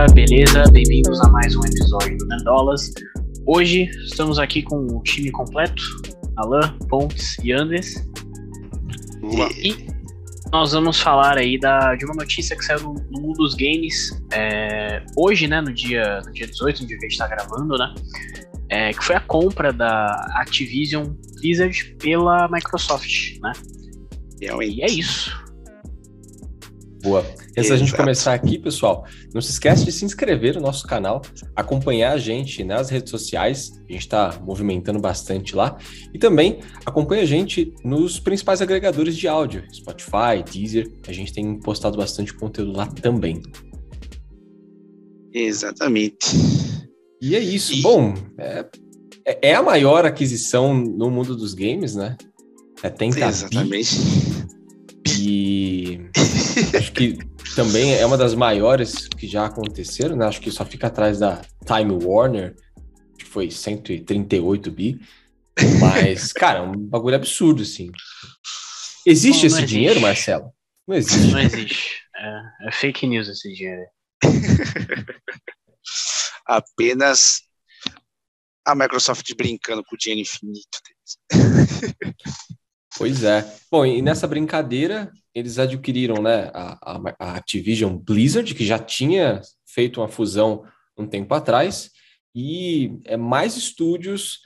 galera, beleza? Bem-vindos a mais um episódio do Nandolas. Hoje estamos aqui com o time completo: Alan, Pontes e Andes. E nós vamos falar aí da, de uma notícia que saiu no, no mundo dos games é, hoje, né? No dia, no dia 18, no dia que a gente está gravando, né? É, que foi a compra da Activision Blizzard pela Microsoft, né? E é isso. Boa. Antes da gente começar aqui, pessoal, não se esquece de se inscrever no nosso canal, acompanhar a gente nas redes sociais, a gente está movimentando bastante lá, e também acompanha a gente nos principais agregadores de áudio, Spotify, Deezer, a gente tem postado bastante conteúdo lá também. Exatamente. E é isso. E... Bom, é, é a maior aquisição no mundo dos games, né? É tenta Exatamente. E acho que também é uma das maiores que já aconteceram, né? Acho que só fica atrás da Time Warner, que foi 138 bi. Mas, cara, é um bagulho absurdo, assim. Existe Bom, esse existe. dinheiro, Marcelo? Não existe. Não existe. É, é fake news esse dinheiro. Apenas a Microsoft brincando com o dinheiro infinito deles. Pois é. Bom, e nessa brincadeira, eles adquiriram né, a, a, Activision Blizzard, que já tinha feito uma fusão um tempo atrás, e é mais estúdios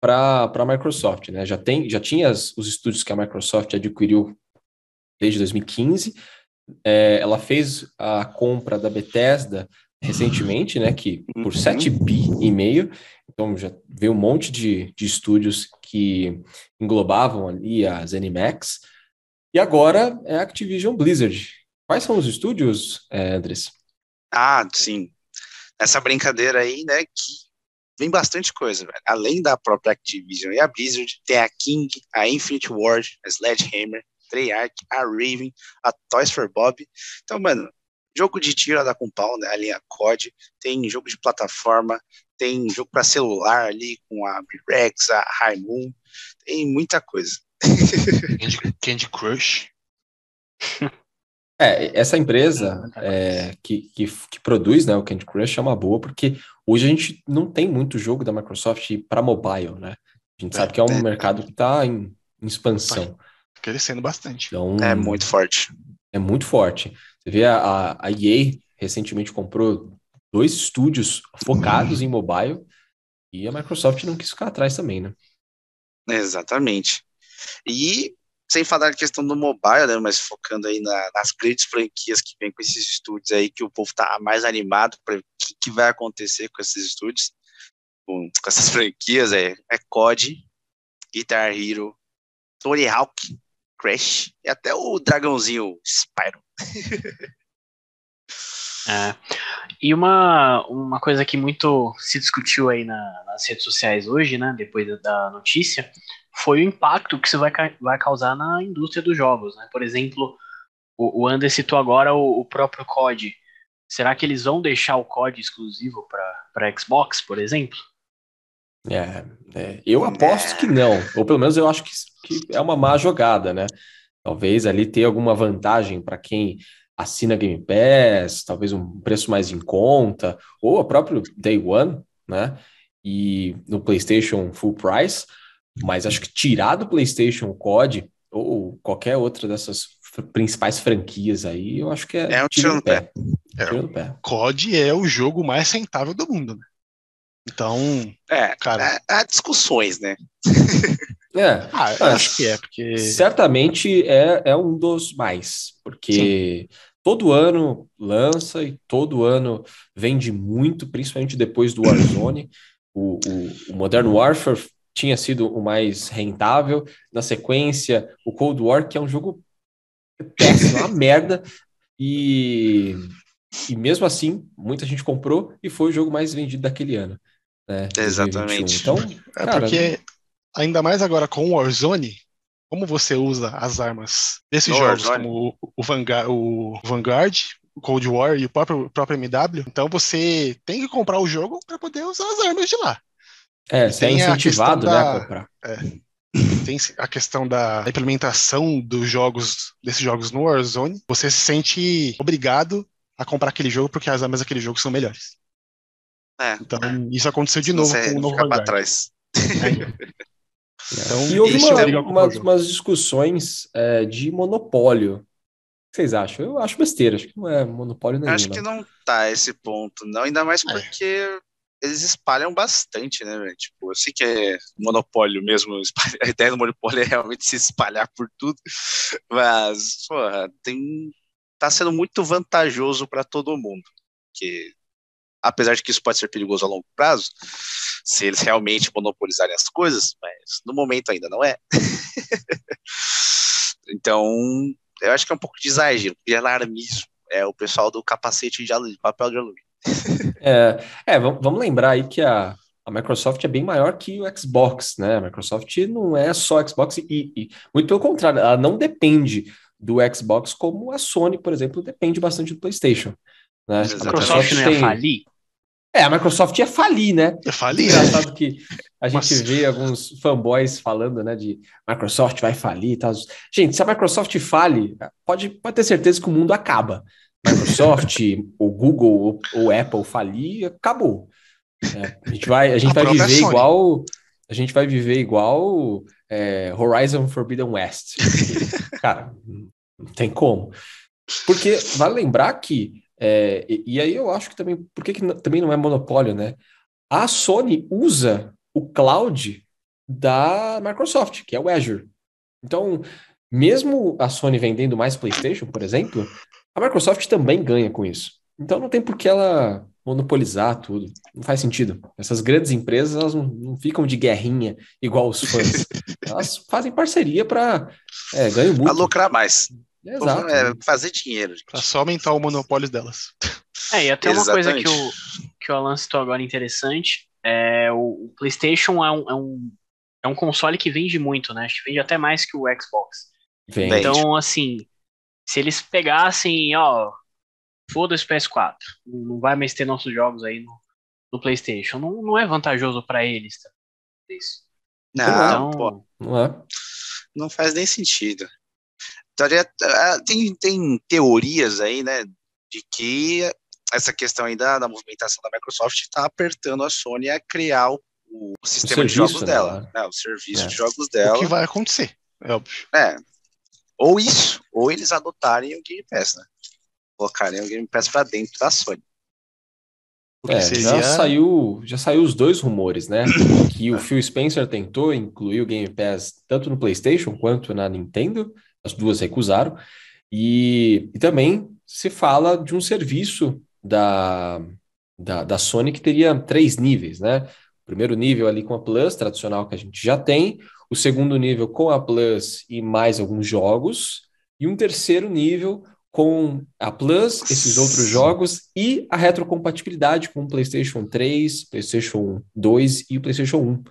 para a Microsoft. Né? Já, tem, já tinha as, os estúdios que a Microsoft adquiriu desde 2015. É, ela fez a compra da Bethesda recentemente, né, que por 7 uhum. bi e meio, então já veio um monte de, de estúdios que englobavam ali a ZeniMax, e agora é a Activision Blizzard. Quais são os estúdios, é, Andres? Ah, sim. Essa brincadeira aí, né, que vem bastante coisa, velho. Além da própria Activision e a Blizzard, tem a King, a Infinite Ward, a Sledgehammer, Treyarch, a Raven, a Toys for Bob. Então, mano, jogo de tiro dá com pau, né? A linha COD, tem jogo de plataforma, tem jogo para celular ali com a Rex, a High Moon, tem muita coisa. Candy, Candy Crush. É, essa empresa é, que, que, que, produz né, o Candy Crush é uma boa, porque hoje a gente não tem muito jogo da Microsoft para mobile, né? A gente é, sabe que é um é, mercado que está em, em, expansão. Tá crescendo bastante. Então, é muito forte. É muito forte. Você vê a, a EA recentemente comprou dois estúdios focados em mobile e a Microsoft não quis ficar atrás também, né? Exatamente. E sem falar na questão do mobile, né, mas focando aí na, nas grandes franquias que vem com esses estúdios aí, que o povo tá mais animado para o que, que, vai acontecer com esses estúdios, com, com essas franquias, é, é COD, Guitar Hero, Tony Hawk, Crash e até o dragãozinho Spyro. É. E uma, uma coisa que muito se discutiu aí na, nas redes sociais hoje, né, depois da notícia, foi o impacto que isso vai, vai causar na indústria dos jogos, né? Por exemplo, o, o Ander citou agora o, o próprio COD. Será que eles vão deixar o COD exclusivo para Xbox, por exemplo? É, é, eu aposto que não, ou pelo menos eu acho que, que é uma má jogada, né? Talvez ali ter alguma vantagem para quem assina Game Pass, talvez um preço mais em conta, ou a próprio Day One, né? E no PlayStation Full Price, mas acho que tirar do PlayStation COD ou qualquer outra dessas principais franquias aí, eu acho que é, é um tiro no pé. pé. É, pé. COD é o jogo mais rentável do mundo, né? Então, é, cara, é, há discussões, né? É, ah, eu acho que é, porque. Certamente é, é um dos mais, porque Sim. Todo ano lança e todo ano vende muito, principalmente depois do Warzone. o, o, o Modern Warfare tinha sido o mais rentável. Na sequência, o Cold War, que é um jogo péssimo, uma merda. E, e mesmo assim, muita gente comprou e foi o jogo mais vendido daquele ano. Né, Exatamente. Então, é cara, porque ainda mais agora com o Warzone, como você usa as armas desses jogos, Warzone. como o, o, Vanguard, o Vanguard, Cold War e o próprio, o próprio MW, então você tem que comprar o jogo para poder usar as armas de lá. É, você é incentivado né, da, a comprar. É, tem a questão da implementação dos jogos, desses jogos no Warzone. Você se sente obrigado a comprar aquele jogo porque as armas daquele jogo são melhores. É. Então, isso aconteceu de novo com o novo Vanguard. trás. É. Então, e houve uma, umas, umas, discussões é, de monopólio. O que vocês acham? Eu acho besteira, acho que não é monopólio nenhum. Acho que não tá esse ponto, não, ainda mais é. porque é. eles espalham bastante, né? Tipo, eu sei que é monopólio mesmo, a ideia do monopólio é realmente se espalhar por tudo, mas, porra, tem, tá sendo muito vantajoso para todo mundo. Que apesar de que isso pode ser perigoso a longo prazo, se eles realmente monopolizarem as coisas, mas no momento ainda não é. então, eu acho que é um pouco de exagero, de alarmismo. É o pessoal do capacete de, alumínio, papel de alumínio. é, é, vamos lembrar aí que a, a Microsoft é bem maior que o Xbox, né? A Microsoft não é só Xbox e, e muito pelo contrário, ela não depende do Xbox como a Sony, por exemplo, depende bastante do PlayStation. Né? A Microsoft não ia falir? É, a Microsoft ia falir, né? Ia falir. Engraçado que a gente Mas... vê alguns fanboys falando, né, de Microsoft vai falir e tal. Gente, se a Microsoft fale, pode, pode ter certeza que o mundo acaba. Microsoft, o Google ou o Apple falir, acabou. É, a gente vai, a gente a vai viver Sony. igual, a gente vai viver igual é, Horizon Forbidden West. Cara, não tem como. Porque vale lembrar que é, e, e, aí eu acho que também, por que, que também não é monopólio, né? A Sony usa o cloud da Microsoft, que é o Azure. Então, mesmo a Sony vendendo mais PlayStation, por exemplo, a Microsoft também ganha com isso. Então não tem por que ela monopolizar tudo. Não faz sentido. Essas grandes empresas elas não, não ficam de guerrinha igual os fãs. elas fazem parceria para é, ganho muito. Para lucrar mais. Exato. É, fazer dinheiro. Para só aumentar o monopólio delas. É, e até uma coisa que o, que o Alan citou agora interessante, é o, o PlayStation é um, é, um, é um console que vende muito, né? Acho que vende até mais que o Xbox. Vende. Então, assim, se eles pegassem, ó, foda-se PS4, não vai mais ter nossos jogos aí no, no PlayStation, não, não é vantajoso para eles. Tá? Isso. Não, então, pô, não é. Não faz nem sentido. É, tem, tem teorias aí, né, de que essa questão aí da, da movimentação da Microsoft está apertando a Sony a criar o, o sistema o de jogos dela, né? né? o serviço é. de jogos dela. O que vai acontecer, é óbvio. É. Ou isso, ou eles adotarem o Game Pass, né? Colocarem o Game Pass para dentro da Sony. É, já saiu, já saiu os dois rumores, né? que o Phil Spencer tentou incluir o Game Pass tanto no PlayStation quanto na Nintendo as duas recusaram. E, e também se fala de um serviço da, da, da Sony que teria três níveis, né? O primeiro nível ali com a Plus, tradicional que a gente já tem, o segundo nível com a Plus e mais alguns jogos, e um terceiro nível com a Plus, esses outros jogos e a retrocompatibilidade com o PlayStation 3, PlayStation 2 e o PlayStation 1.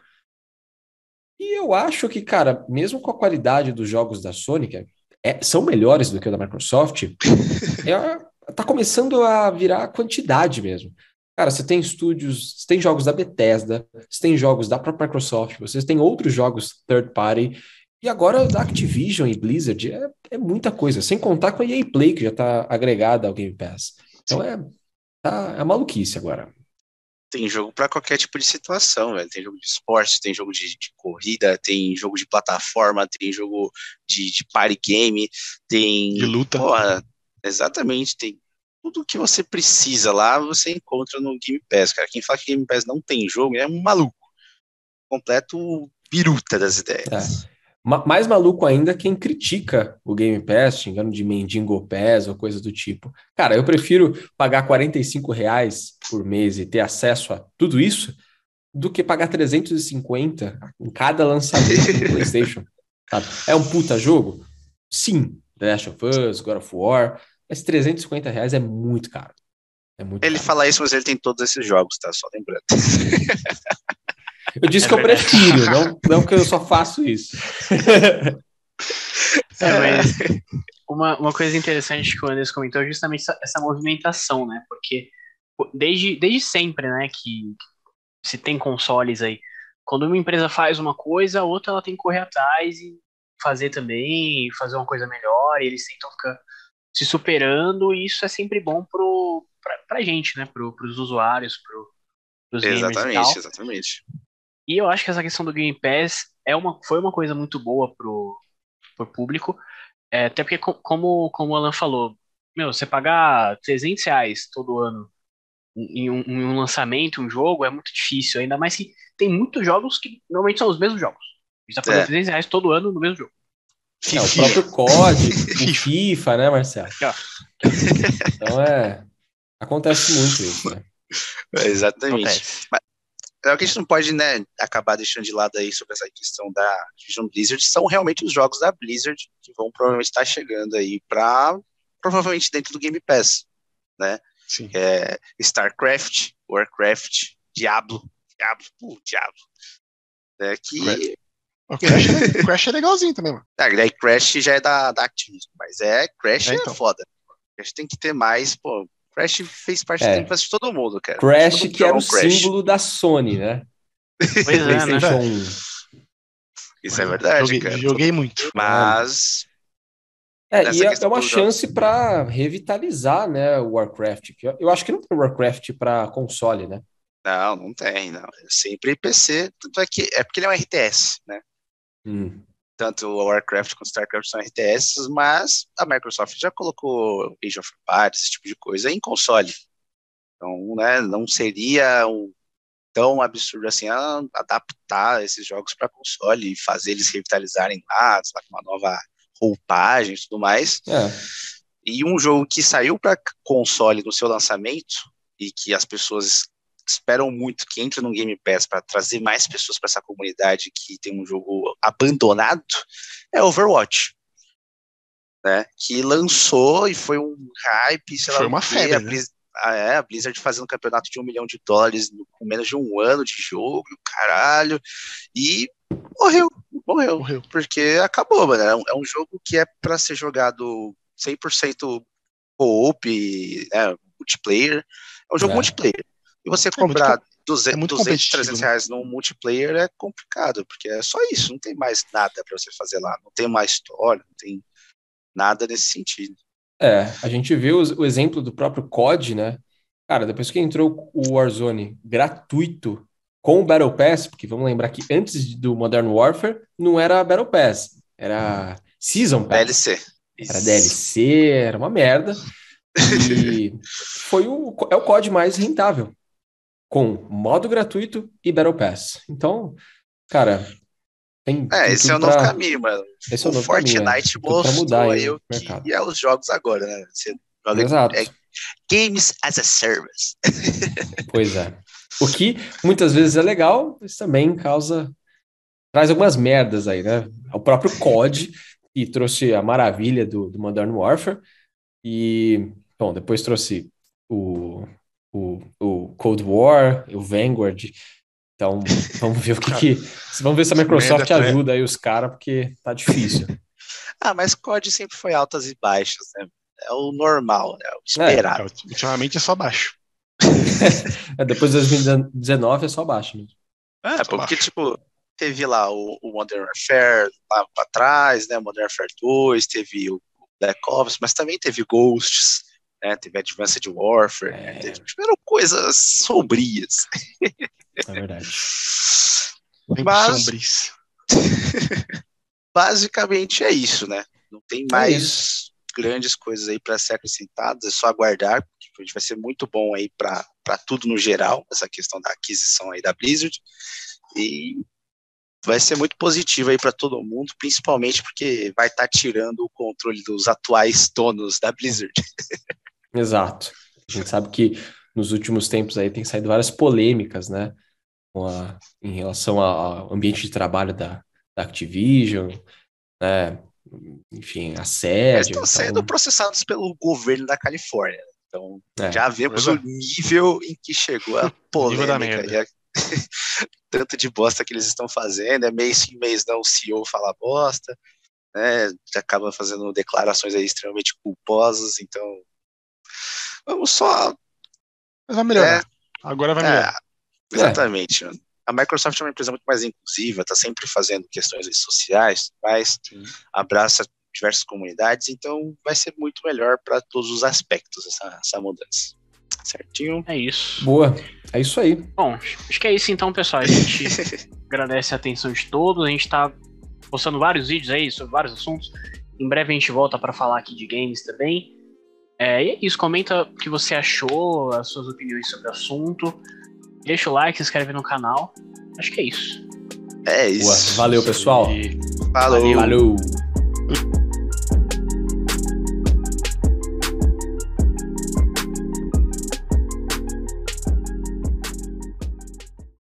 E eu acho que, cara, mesmo com a qualidade dos jogos da Sony, que é, são melhores do que o da Microsoft, é, tá começando a virar quantidade mesmo. Cara, você tem estúdios, você tem jogos da Bethesda, você tem jogos da própria Microsoft, vocês têm outros jogos third party, e agora da Activision e Blizzard é, é muita coisa, sem contar com a EA Play, que já está agregada ao Game Pass. Então é, tá, é maluquice agora tem jogo para qualquer tipo de situação, velho. Tem jogo de esporte, tem jogo de, de, corrida, tem jogo de plataforma, tem jogo de, de party game, tem. De luta. Porra, exatamente, tem tudo que você precisa lá, você encontra no Game Pass, cara. Quem fala que Game Pass não tem jogo é um maluco. Completo biruta das ideias. É. Mais maluco ainda quem critica o Game Pass, xingando de mendigo Pass ou coisa do tipo. Cara, eu prefiro pagar 45 reais por mês e ter acesso a tudo isso do que pagar 350 em cada lançamento do PlayStation. Sabe? É um puta jogo? Sim. The Last of Us, God of War. Mas 350 reais é muito caro. É muito ele caro. fala isso, mas ele tem todos esses jogos, tá? Só lembrando. Eu disse é que verdade. eu prefiro, não, não que eu só faço isso. É, mas uma, uma coisa interessante que o Anderson comentou é justamente essa, essa, movimentação, né? Porque desde, desde sempre, né, que se tem consoles aí, quando uma empresa faz uma coisa, a outra ela tem que correr atrás e fazer também, fazer uma coisa melhor, e eles tentam ficar se superando e isso é sempre bom pro, pra, pra gente, né? Pro, pros usuários, pro, pros exatamente. Exatamente, E eu acho que essa questão do Game Pass é uma, foi uma coisa muito boa pro, pro público. É, até porque, como, como o Alan falou, meu, você pagar 300 reais todo ano em um, em um lançamento, um jogo, é muito difícil. Ainda mais que tem muitos jogos que normalmente são os mesmos jogos. A gente tá pagando é. 300 reais todo ano no mesmo jogo. É, o próprio COD, o FIFA, né, Marcelo? Então é. Acontece muito isso, né? É, exatamente. Mas, é o que a gente não pode, né, acabar deixando de lado aí sobre essa questão da Division Blizzard, são realmente os jogos da Blizzard que vão provavelmente estar chegando aí para provavelmente dentro do Game Pass, né? Sim. É, StarCraft, Warcraft, Diablo, Diablo, uh, Diablo. É que o Crash, é, Crash é legalzinho também, mano. É, daí Crash já é da, da Activision, mas é, Crash é, então. é foda. Crash tem que ter mais, pô. Crash fez parte é. da de todo mundo, cara. Crash mundo que era o Crash. símbolo da Sony, né? Pois é, né? Isso é verdade, joguei, cara. Joguei muito. Mas... É, e é, é uma chance para revitalizar, né, o Warcraft. Eu acho que não tem Warcraft para console, né? Não, não tem, não. É sempre PC, tanto é que é porque ele é um RTS, né? Hum. Tanto o Warcraft quanto o StarCraft são RTS, mas a Microsoft já colocou Age of Empires, esse tipo de coisa, em console. Então, né, não seria um, tão absurdo assim a, adaptar esses jogos para console e fazer eles revitalizarem lá, com uma nova roupagem e tudo mais. É. E um jogo que saiu para console no seu lançamento e que as pessoas esperam muito que entre no Game Pass para trazer mais pessoas para essa comunidade que tem um jogo abandonado é Overwatch. Né, que lançou e foi um hype, sei foi lá, uma febre, a, né? Blizzard, ah, é, a Blizzard fazendo um campeonato de um milhão de dólares com menos de um ano de jogo, caralho, e morreu, morreu, morreu. porque acabou, mano, é um, é um jogo que é para ser jogado 100% co-op, né, multiplayer, é um jogo é. multiplayer, e você comprar é 200, é 200 300 reais num multiplayer é complicado, porque é só isso, não tem mais nada para você fazer lá, não tem mais história, não tem nada nesse sentido. É, a gente vê o, o exemplo do próprio COD, né? Cara, depois que entrou o Warzone gratuito com o Battle Pass, porque vamos lembrar que antes do Modern Warfare não era Battle Pass, era Season Pass. DLC. Era DLC, era uma merda. E foi o, é o COD mais rentável com modo gratuito e Battle Pass. Então, cara, tem. É, tem esse é o novo pra... caminho, mano. Esse é o, novo Fortnite caminho, é. mostrou aí o mercado. que é os jogos agora, né? Você joga Exato. É, games as a service. pois é. O que muitas vezes é legal, mas também causa. traz algumas merdas aí, né? O próprio COD, que trouxe a maravilha do, do Modern Warfare, e, bom, depois trouxe o o, o Cold War, o Vanguard. Então, vamos ver o que, que Vamos ver se a Microsoft ajuda aí os caras, porque tá difícil. ah, mas COD sempre foi altas e baixas, né? É o normal, né? O esperado. É, ultimamente é só baixo. é, depois de 2019 é só baixo mesmo. É, é porque, baixo. tipo, teve lá o, o Modern Warfare lá pra trás, né? Modern Warfare 2, teve o Black Ops, mas também teve Ghosts, né? Teve Advanced Warfare, é. né? teve, coisas sombrias. É verdade. Mas, basicamente é isso, né? Não tem é mais é grandes coisas aí para ser acrescentadas, é só aguardar, porque vai ser muito bom aí para tudo no geral, essa questão da aquisição aí da Blizzard. E vai ser muito positivo aí para todo mundo, principalmente porque vai estar tá tirando o controle dos atuais donos da Blizzard. Exato. A gente sabe que nos últimos tempos aí tem saído várias polêmicas, né? A, em relação ao ambiente de trabalho da, da Activision, né? Enfim, assédio. Eles estão então... sendo processados pelo governo da Califórnia. Então, é, já vemos o nível em que chegou a polêmica e a... tanto de bosta que eles estão fazendo, é mês sim, mês não, o CEO fala bosta, né? Acaba fazendo declarações aí extremamente culposas, então Vamos só. Mas vai melhorar. É, Agora vai melhorar. É, exatamente. É. A Microsoft é uma empresa muito mais inclusiva, está sempre fazendo questões sociais, mas Sim. abraça diversas comunidades, então vai ser muito melhor para todos os aspectos essa, essa mudança. Certinho? É isso. Boa. É isso aí. Bom, acho que é isso então, pessoal. A gente agradece a atenção de todos. A gente está postando vários vídeos aí sobre vários assuntos. Em breve a gente volta para falar aqui de games também. É, e é isso, comenta o que você achou, as suas opiniões sobre o assunto. Deixa o like, se inscreve no canal. Acho que é isso. É isso. Boa. Valeu, pessoal. Falou. Valeu.